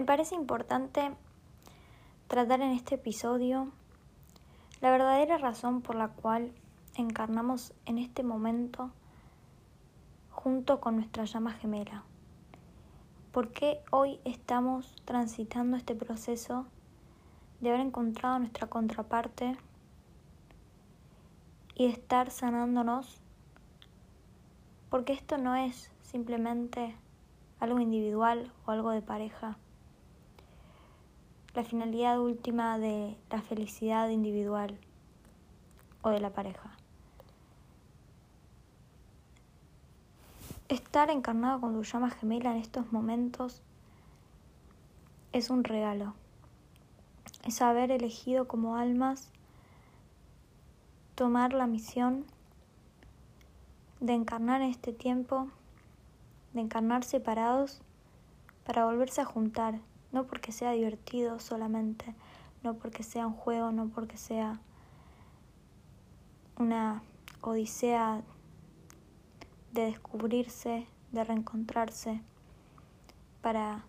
Me parece importante tratar en este episodio la verdadera razón por la cual encarnamos en este momento junto con nuestra llama gemela. ¿Por qué hoy estamos transitando este proceso de haber encontrado nuestra contraparte y de estar sanándonos? Porque esto no es simplemente algo individual o algo de pareja. La finalidad última de la felicidad individual o de la pareja. Estar encarnado con tu llama gemela en estos momentos es un regalo. Es haber elegido como almas tomar la misión de encarnar en este tiempo, de encarnar separados para volverse a juntar, no porque sea divertido solamente, no porque sea un juego, no porque sea una odisea de descubrirse, de reencontrarse, para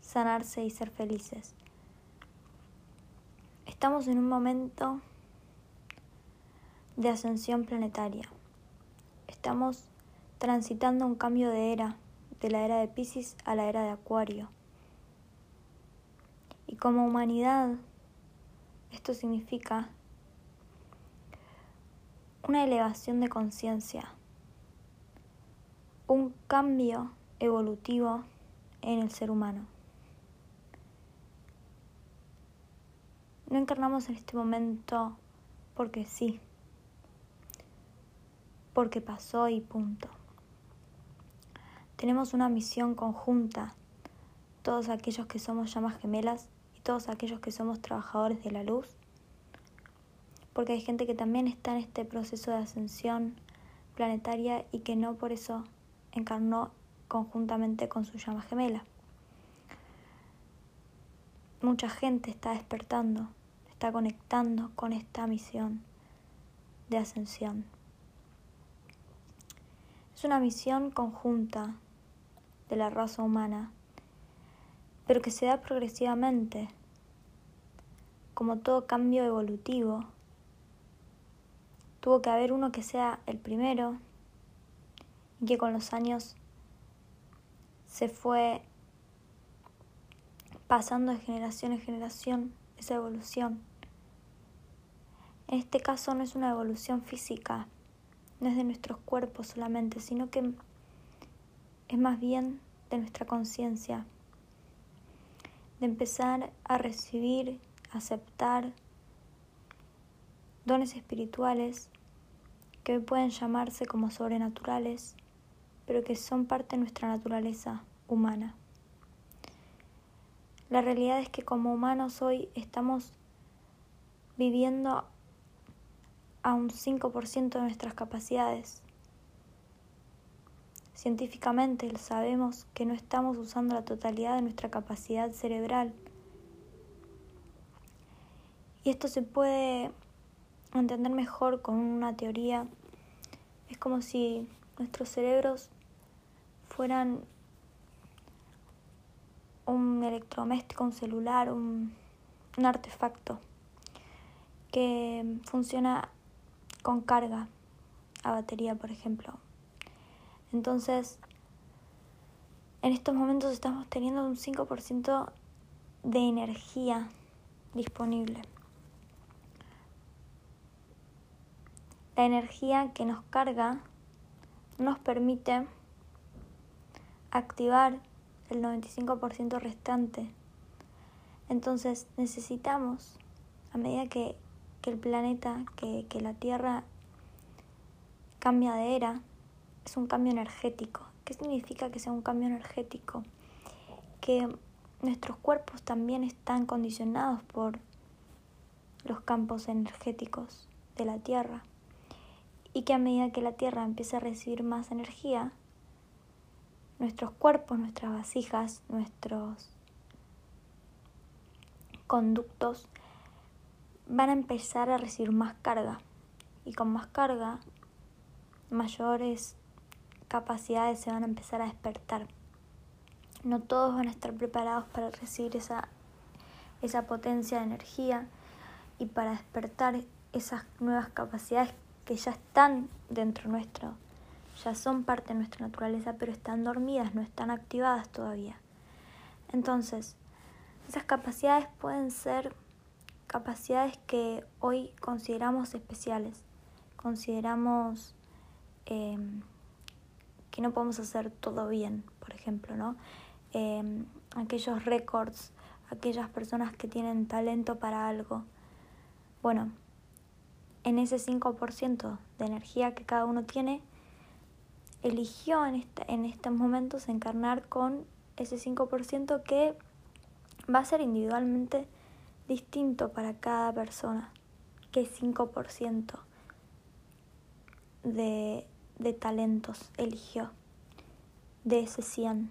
sanarse y ser felices. Estamos en un momento de ascensión planetaria. Estamos transitando un cambio de era, de la era de Pisces a la era de Acuario. Como humanidad, esto significa una elevación de conciencia, un cambio evolutivo en el ser humano. No encarnamos en este momento porque sí, porque pasó y punto. Tenemos una misión conjunta, todos aquellos que somos llamas gemelas todos aquellos que somos trabajadores de la luz, porque hay gente que también está en este proceso de ascensión planetaria y que no por eso encarnó conjuntamente con su llama gemela. Mucha gente está despertando, está conectando con esta misión de ascensión. Es una misión conjunta de la raza humana, pero que se da progresivamente, como todo cambio evolutivo. Tuvo que haber uno que sea el primero y que con los años se fue pasando de generación en generación esa evolución. En este caso no es una evolución física, no es de nuestros cuerpos solamente, sino que es más bien de nuestra conciencia, de empezar a recibir, aceptar dones espirituales que hoy pueden llamarse como sobrenaturales pero que son parte de nuestra naturaleza humana. La realidad es que como humanos hoy estamos viviendo a un 5% de nuestras capacidades. Científicamente sabemos que no estamos usando la totalidad de nuestra capacidad cerebral. Y esto se puede entender mejor con una teoría. Es como si nuestros cerebros fueran un electrodoméstico, un celular, un, artefacto que funciona con carga a batería, por ejemplo. Entonces, en estos momentos estamos teniendo un 5% de energía disponible. La energía que nos carga nos permite activar el 95% restante. Entonces necesitamos, a medida que, el planeta, que, que la Tierra cambia de era, es un cambio energético. ¿Qué significa que sea un cambio energético? Que nuestros cuerpos también están condicionados por los campos energéticos de la Tierra y que a medida que la Tierra empieza a recibir más energía, nuestros cuerpos, nuestras vasijas, nuestros conductos van a empezar a recibir más carga y con más carga mayores capacidades se van a empezar a despertar. No todos van a estar preparados para recibir esa, esa potencia de energía y para despertar esas nuevas capacidades que ya están dentro nuestro, ya son parte de nuestra naturaleza, pero están dormidas, no están activadas todavía. Entonces, esas capacidades pueden ser capacidades que hoy consideramos especiales, consideramos em, que no podemos hacer todo bien, por ejemplo, ¿no? Em, aquellos récords, aquellas personas que tienen talento para algo. Bueno, en ese 5% de energía que cada uno tiene, eligió en, en estos momentos encarnar con ese 5% que va a ser individualmente distinto para cada persona. ¿Qué 5% de, de talentos eligió de ese 100?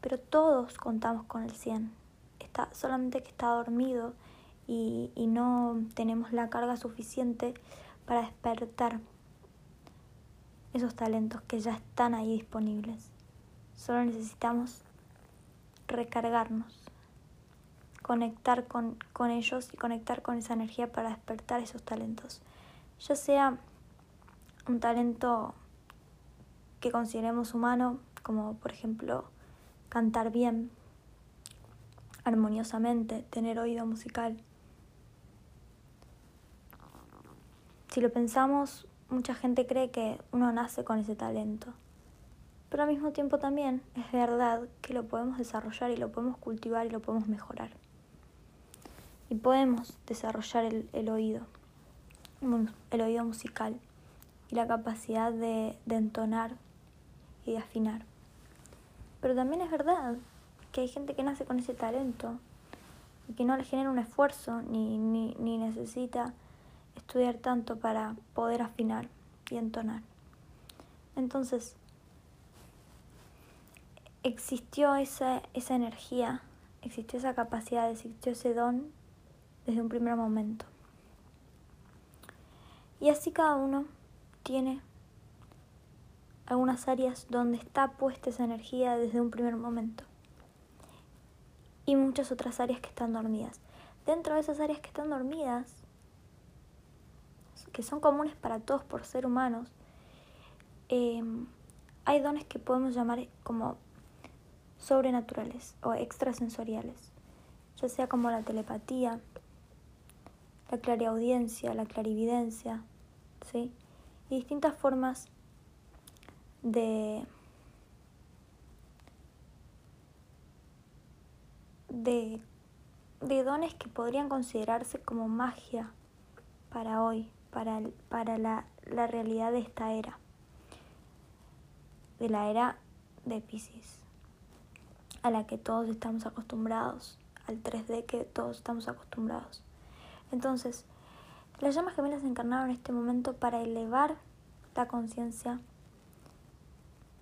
Pero todos contamos con el 100. Está, solamente que está dormido y, y no tenemos la carga suficiente para despertar esos talentos que ya están ahí disponibles. Solo necesitamos recargarnos, conectar con, con, ellos y conectar con esa energía para despertar esos talentos. Ya sea un talento que consideremos humano, como por ejemplo cantar bien, armoniosamente, tener oído musical, Si lo pensamos, mucha gente cree que uno nace con ese talento. Pero al mismo tiempo también es verdad que lo podemos desarrollar y lo podemos cultivar y lo podemos mejorar. Y podemos desarrollar el, oído, el oído musical y la capacidad de, entonar y de afinar. Pero también es verdad que hay gente que nace con ese talento y que no le genera un esfuerzo ni, ni, ni necesita estudiar tanto para poder afinar y entonar. Entonces, existió esa, esa energía, existió esa capacidad, existió ese don desde un primer momento. Y así cada uno tiene algunas áreas donde está puesta esa energía desde un primer momento. Y muchas otras áreas que están dormidas. Dentro de esas áreas que están dormidas que son comunes para todos por ser humanos, em, hay dones que podemos llamar como sobrenaturales o extrasensoriales, ya sea como la telepatía, la clariaudiencia, la clarividencia, ¿sí? Y distintas formas de, de, de dones que podrían considerarse como magia para hoy para, para la, la realidad de esta era, de la era de Pisces, a la que todos estamos acostumbrados, al 3D que todos estamos acostumbrados. Entonces, las llamas gemelas encarnaron en este momento para elevar la conciencia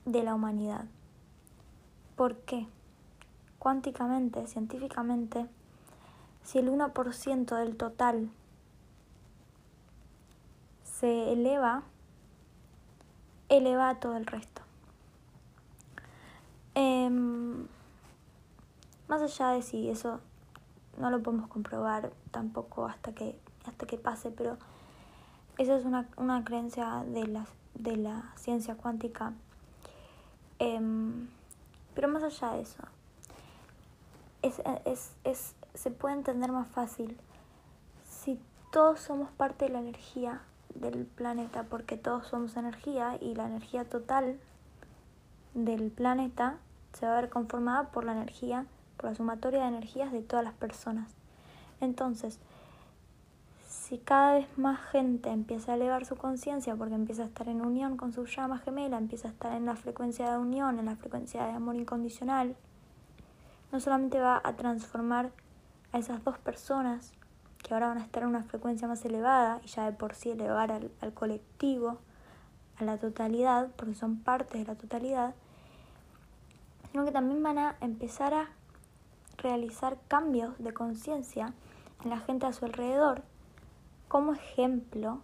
de la humanidad. ¿Por qué? Cuánticamente, científicamente, si el 1% del total se eleva, eleva a todo el resto. Em, más allá de si eso no lo podemos comprobar tampoco hasta que, hasta que pase, pero esa es una, una creencia de la, de la ciencia cuántica. Em, pero más allá de eso, es, es, es, se puede entender más fácil si todos somos parte de la energía del planeta porque todos somos energía y la energía total del planeta se va a ver conformada por la energía, por la sumatoria de energías de todas las personas. Entonces, si cada vez más gente empieza a elevar su conciencia porque empieza a estar en unión con su llama gemela, empieza a estar en la frecuencia de unión, en la frecuencia de amor incondicional, no solamente va a transformar a esas dos personas que ahora van a estar en una frecuencia más elevada y ya de por sí elevar al, colectivo, a la totalidad, porque son partes de la totalidad, sino que también van a empezar a realizar cambios de conciencia en la gente a su alrededor como ejemplo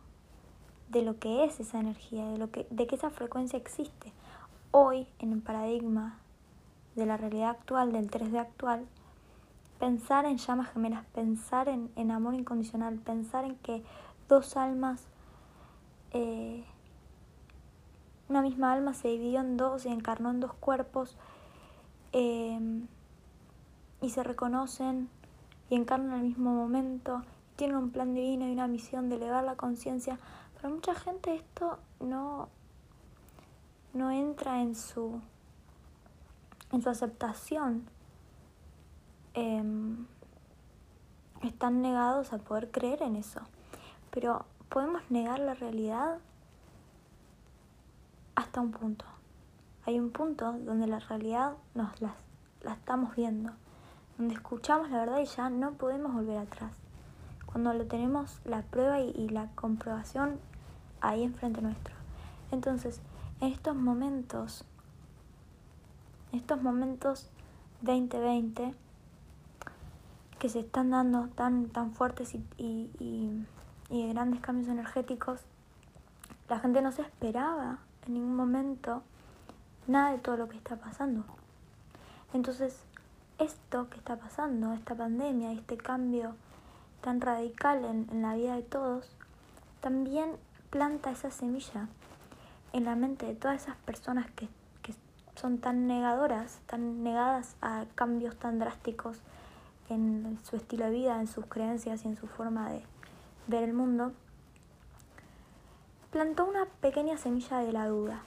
de lo que es esa energía, de, lo que, de que esa frecuencia existe. Hoy, en el paradigma de la realidad actual, del 3D actual, pensar en llamas gemelas, pensar en, en amor incondicional, pensar en que dos almas, eh, una misma alma se dividió en dos y encarnó en dos cuerpos eh, y se reconocen y encarnan al mismo momento, tienen un plan divino y una misión de elevar la conciencia. Para mucha gente esto no, no entra en su, en su aceptación. Em, están negados a poder creer en eso. Pero podemos negar la realidad hasta un punto. Hay un punto donde la realidad nos la, la estamos viendo, donde escuchamos la verdad y ya no podemos volver atrás. Cuando lo tenemos la prueba y, la comprobación ahí enfrente nuestro. Entonces, en estos momentos, estos momentos 2020 que se están dando tan, tan fuertes y, y, y, grandes cambios energéticos, la gente no se esperaba en ningún momento nada de todo lo que está pasando. Entonces, esto que está pasando, esta pandemia, este cambio tan radical en, la vida de todos, también planta esa semilla en la mente de todas esas personas que, que son tan negadoras, tan negadas a cambios tan drásticos en su estilo de vida, en sus creencias y en su forma de ver el mundo, plantó una pequeña semilla de la duda,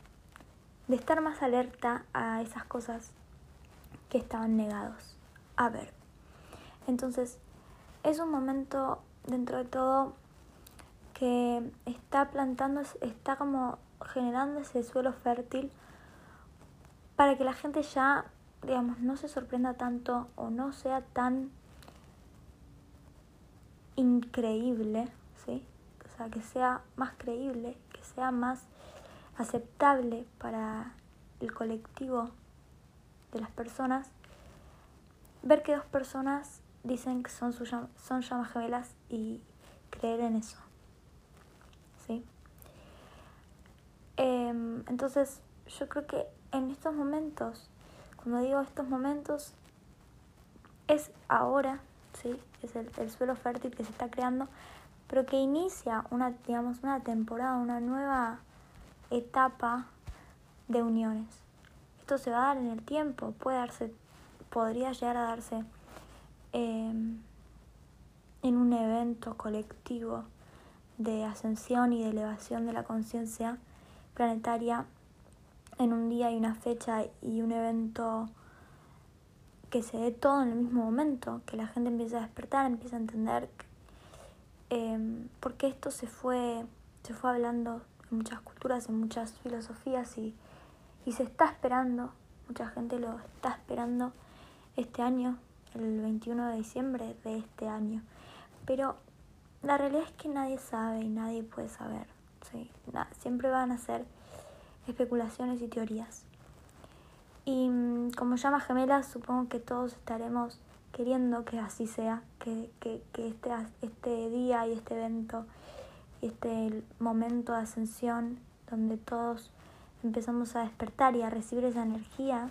de estar más alerta a esas cosas que estaban negados. A ver, entonces es un momento dentro de todo que está plantando, está como generando ese suelo fértil para que la gente ya, digamos, no se sorprenda tanto o no sea tan increíble, ¿sí? O sea, que sea más creíble, que sea más aceptable para el colectivo de las personas, ver que dos personas dicen que son, son llamas gemelas y creer en eso. ¿Sí? Em, entonces, yo creo que en estos momentos, cuando digo estos momentos, es ahora, ¿sí? Es el, el suelo fértil que se está creando, pero que inicia una, digamos, una temporada, una nueva etapa de uniones. Esto se va a dar en el tiempo, puede darse, podría llegar a darse em, en un evento colectivo de ascensión y de elevación de la conciencia planetaria en un día y una fecha y un evento que se dé todo en el mismo momento, que la gente empiece a despertar, empiece a entender eh, porque esto se fue, se fue hablando en muchas culturas, en muchas filosofías y, y se está esperando, mucha gente lo está esperando este año, el 21 de diciembre de este año. Pero la realidad es que nadie sabe y nadie puede saber. ¿sí? siempre van a ser especulaciones y teorías. Y mm, como llamas gemelas, supongo que todos estaremos queriendo que así sea, que, que, que este, este día y este evento, este momento de ascensión, donde todos empezamos a despertar y a recibir esa energía,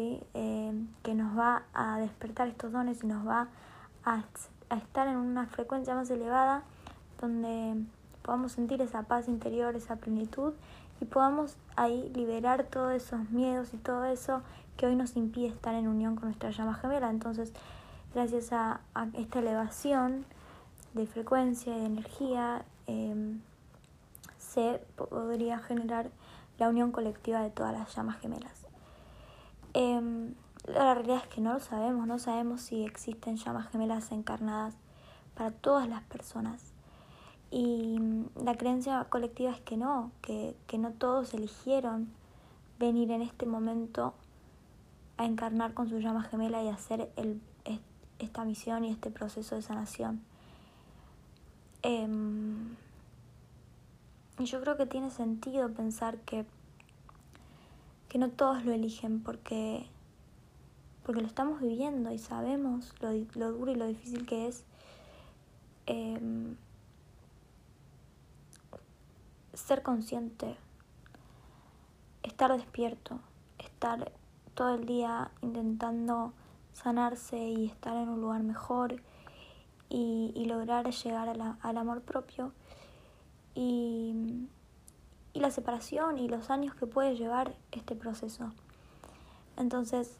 Eh, que nos va a despertar estos dones y nos va a, a estar en una frecuencia más elevada, donde podamos sentir esa paz interior, esa plenitud y podamos ahí liberar todos esos miedos y todo eso que hoy nos impide estar en unión con nuestra llama gemela. Entonces, gracias a, esta elevación de frecuencia y de energía, em, se podría generar la unión colectiva de todas las llamas gemelas. Em, la realidad es que no lo sabemos, no sabemos si existen llamas gemelas encarnadas para todas las personas. Y mm, la creencia colectiva es que no, que, que no todos eligieron venir en este momento a encarnar con su llama gemela y hacer el, esta misión y este proceso de sanación. Em, y yo creo que tiene sentido pensar que, que no todos lo eligen porque, porque lo estamos viviendo y sabemos lo, lo duro y lo difícil que es. Em, ser consciente, estar despierto, estar todo el día intentando sanarse y estar en un lugar mejor y, y lograr llegar al amor propio y, y la separación y los años que puede llevar este proceso. Entonces,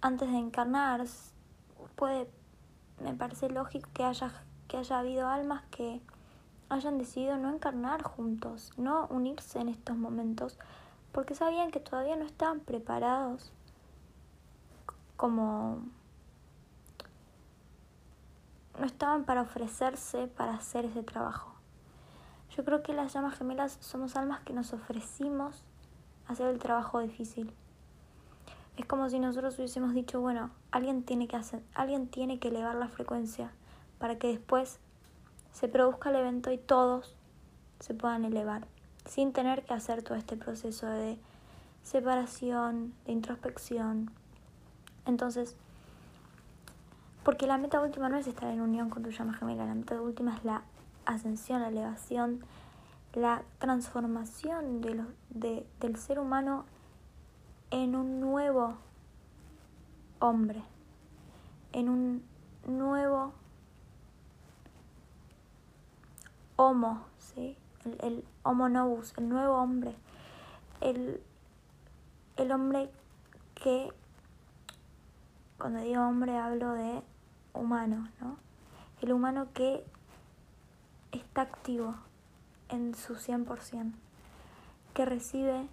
antes de encarnar, puede, me parece lógico que haya, que haya habido almas que hayan decidido no encarnar juntos, no unirse en estos momentos, porque sabían que todavía no estaban preparados como no estaban para ofrecerse para hacer ese trabajo. Yo creo que las llamas gemelas somos almas que nos ofrecimos hacer el trabajo difícil. Es como si nosotros hubiésemos dicho, bueno, alguien tiene que hacer, alguien tiene que elevar la frecuencia para que después se produzca el evento y todos se puedan elevar, sin tener que hacer todo este proceso de separación, de introspección. Entonces, porque la meta última no es estar en unión con tu llama gemela, la meta última es la ascensión, la elevación, la transformación de de, del ser humano en un nuevo hombre, en un nuevo homo, ¿sí? el, el homo novus, el nuevo hombre, el, el hombre que, cuando digo hombre hablo de humano, ¿no? El humano que está activo en su 100%, que recibe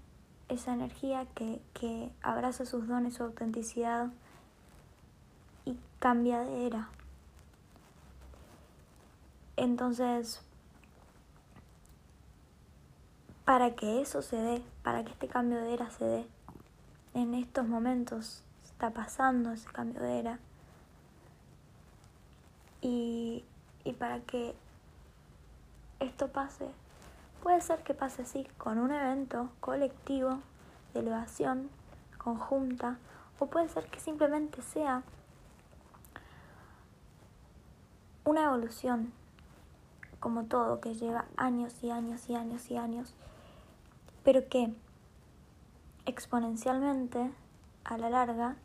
esa energía, que, que abraza sus dones, su autenticidad y cambia de era. Entonces, para que eso se dé, para que este cambio de era se dé, en estos momentos está pasando ese cambio de era. Y, y para que esto pase, puede ser que pase así, con un evento colectivo de elevación conjunta, o puede ser que simplemente sea una evolución, como todo, que lleva años y años y años y años pero que exponencialmente, a la larga,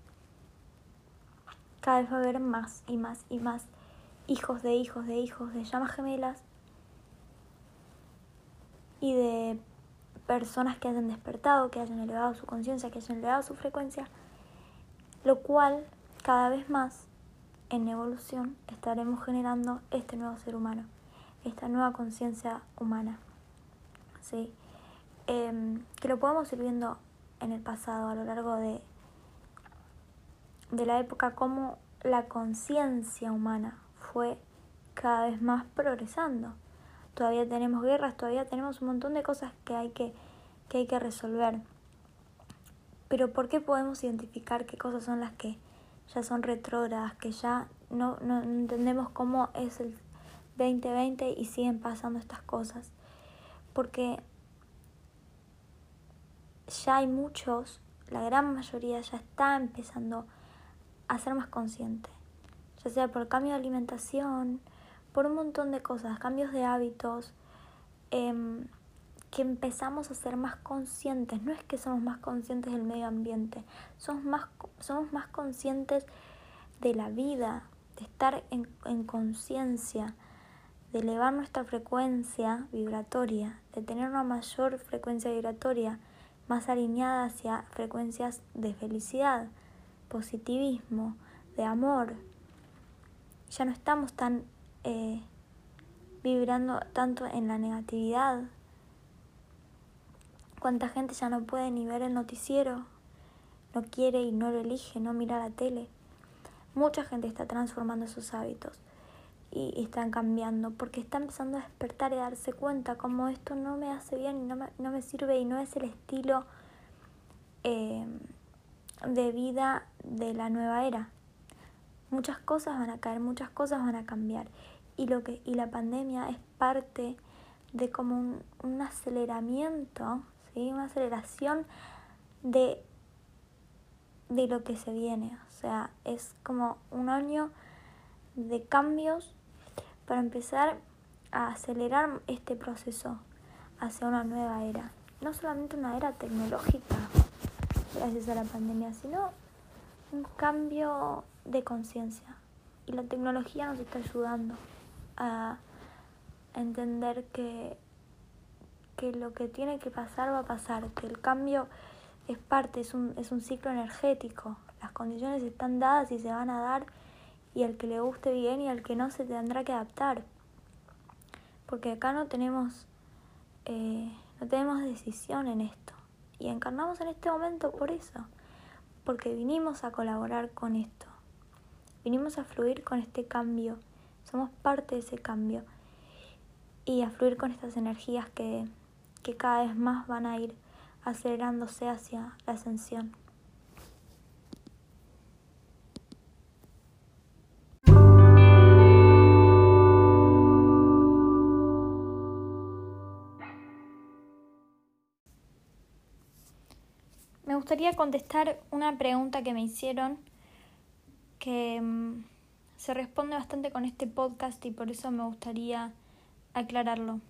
cada vez va a haber más y más y más hijos de hijos de hijos de llamas gemelas y de personas que hayan despertado, que hayan elevado su conciencia, que hayan elevado su frecuencia, lo cual cada vez más en evolución estaremos generando este nuevo ser humano, esta nueva conciencia humana. ¿sí? Em, que lo podemos ir viendo en el pasado, a lo largo de, de la época, cómo la conciencia humana fue cada vez más progresando. Todavía tenemos guerras, todavía tenemos un montón de cosas que hay que, que, hay que resolver. Pero ¿por qué podemos identificar qué cosas son las que ya son retrógradas, que ya no, no entendemos cómo es el 2020 y siguen pasando estas cosas? Porque ya hay muchos, la gran mayoría ya está empezando a ser más consciente, ya sea por cambio de alimentación, por un montón de cosas, cambios de hábitos, em, que empezamos a ser más conscientes. No es que somos más conscientes del medio ambiente, somos más, somos más conscientes de la vida, de estar en, en conciencia, de elevar nuestra frecuencia vibratoria, de tener una mayor frecuencia vibratoria más alineada hacia frecuencias de felicidad, positivismo, de amor. Ya no estamos tan eh, vibrando tanto en la negatividad. Cuánta gente ya no puede ni ver el noticiero, no quiere y no lo elige, no mira la tele. Mucha gente está transformando sus hábitos y, están cambiando porque está empezando a despertar y a darse cuenta como esto no me hace bien y no me, no me sirve y no es el estilo eh, de vida de la nueva era. Muchas cosas van a caer, muchas cosas van a cambiar y, lo que, y la pandemia es parte de como un, un aceleramiento, ¿sí? una aceleración de, de lo que se viene. O sea, es como un año de cambios para empezar a acelerar este proceso hacia una nueva era. No solamente una era tecnológica, gracias a la pandemia, sino un cambio de conciencia. Y la tecnología nos está ayudando a entender que, que lo que tiene que pasar va a pasar, que el cambio es parte, es un, es un ciclo energético. Las condiciones están dadas y se van a dar y al que le guste bien y al que no se tendrá que adaptar. Porque acá no tenemos, eh, no tenemos decisión en esto. Y encarnamos en este momento por eso. Porque vinimos a colaborar con esto. Vinimos a fluir con este cambio. Somos parte de ese cambio. Y a fluir con estas energías que, que cada vez más van a ir acelerándose hacia la ascensión. Me gustaría contestar una pregunta que me hicieron que mm, se responde bastante con este podcast y por eso me gustaría aclararlo.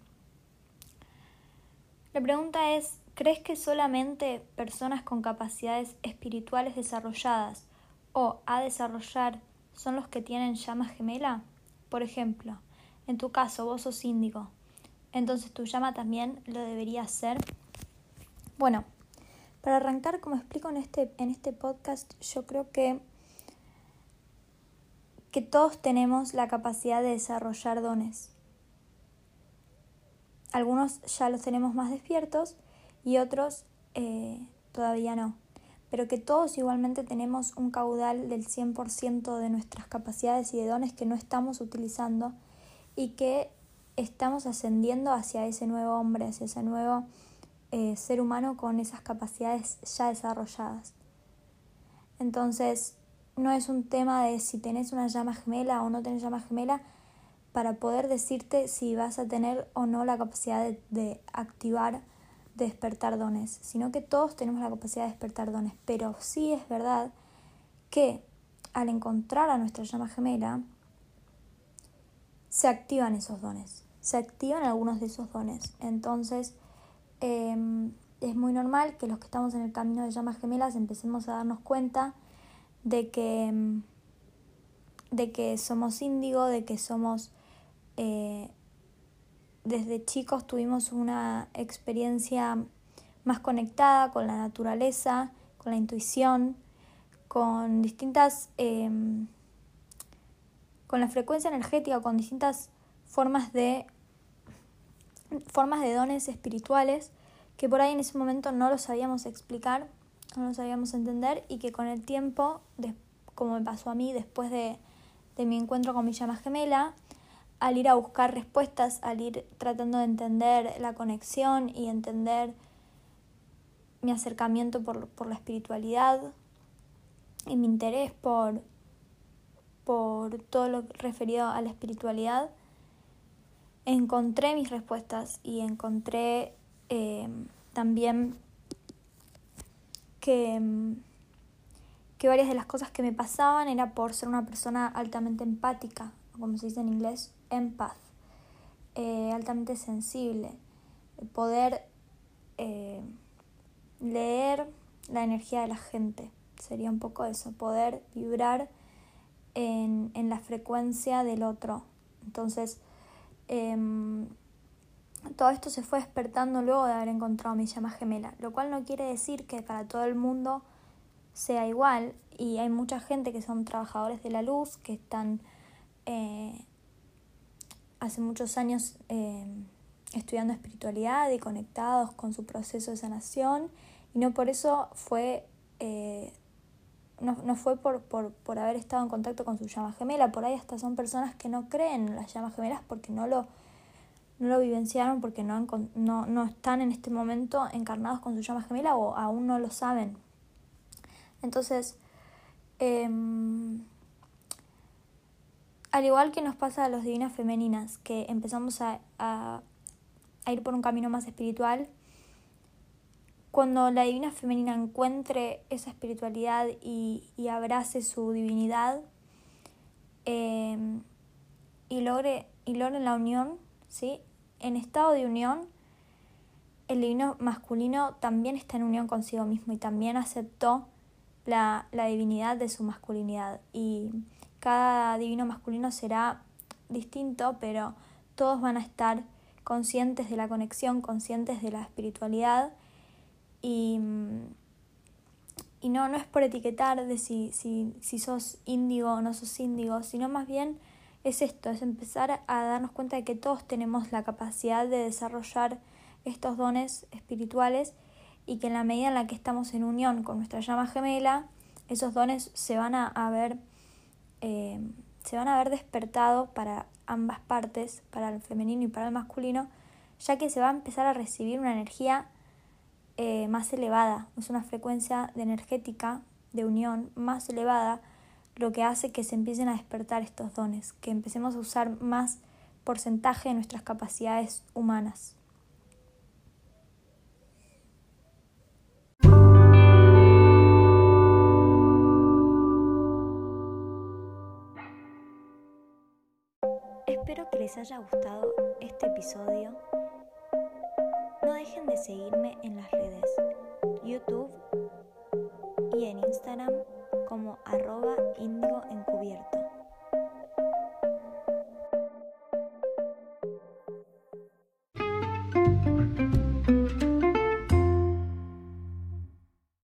La pregunta es, ¿crees que solamente personas con capacidades espirituales desarrolladas o a desarrollar son los que tienen llama gemela? Por ejemplo, en tu caso vos sos índigo, entonces tu llama también lo debería ser. Bueno, para arrancar, como explico en este, en este podcast, yo creo que, que todos tenemos la capacidad de desarrollar dones. Algunos ya los tenemos más despiertos y otros eh, todavía no. Pero que todos igualmente tenemos un caudal del 100% de nuestras capacidades y de dones que no estamos utilizando y que estamos ascendiendo hacia ese nuevo hombre, hacia ese nuevo eh, ser humano con esas capacidades ya desarrolladas. Entonces, no es un tema de si tenés una llama gemela o no tenés llama gemela para poder decirte si vas a tener o no la capacidad de, activar, de despertar dones, sino que todos tenemos la capacidad de despertar dones. Pero sí es verdad que al encontrar a nuestra llama gemela, se activan esos dones, se activan algunos de esos dones. Entonces, Em, es muy normal que los que estamos en el camino de llamas gemelas empecemos a darnos cuenta de que, em, de que somos índigo, de que somos... Eh, desde chicos tuvimos una experiencia más conectada con la naturaleza, con la intuición, con distintas... Em, con la frecuencia energética, con distintas formas de formas de dones espirituales que por ahí en ese momento no lo sabíamos explicar, no lo sabíamos entender y que con el tiempo, como me pasó a mí después de, de mi encuentro con mi llama gemela, al ir a buscar respuestas, al ir tratando de entender la conexión y entender mi acercamiento por, por la espiritualidad y mi interés por, por todo lo referido a la espiritualidad, encontré mis respuestas y encontré eh, también que, que varias de las cosas que me pasaban era por ser una persona altamente empática, como se dice en inglés, empath, eh, altamente sensible, poder eh, leer la energía de la gente, sería un poco eso, poder vibrar en, en la frecuencia del otro. Entonces, Em, todo esto se fue despertando luego de haber encontrado mi llama gemela, lo cual no quiere decir que para todo el mundo sea igual y hay mucha gente que son trabajadores de la luz, que están eh, hace muchos años em, estudiando espiritualidad y conectados con su proceso de sanación y no por eso fue eh, no, no fue por, por, por, haber estado en contacto con su llama gemela, por ahí hasta son personas que no creen en las llamas gemelas porque no lo, no lo vivenciaron, porque no, no, no están en este momento encarnados con su llama gemela o aún no lo saben. Entonces, em, al igual que nos pasa a los divinas femeninas, que empezamos a, a, ir por un camino más espiritual, cuando la divina femenina encuentre esa espiritualidad y, abrace su divinidad em, y, logre, y logre la unión, ¿sí? En estado de unión, el divino masculino también está en unión consigo mismo y también aceptó la, la divinidad de su masculinidad. Y cada divino masculino será distinto, pero todos van a estar conscientes de la conexión, conscientes de la espiritualidad y, y no, no es por etiquetar de si, si, si sos índigo o no sos índigo, sino más bien es esto, es empezar a darnos cuenta de que todos tenemos la capacidad de desarrollar estos dones espirituales y que en la medida en la que estamos en unión con nuestra llama gemela, esos dones se van a, ver eh, se van a ver despertado para ambas partes, para el femenino y para el masculino, ya que se va a empezar a recibir una energía eh, más elevada, es una frecuencia de energética de unión más elevada, lo que hace que se empiecen a despertar estos dones, que empecemos a usar más porcentaje de nuestras capacidades humanas. Espero que les haya gustado este episodio. No dejen de seguirme en las redes YouTube y en Instagram como arroba encubierto.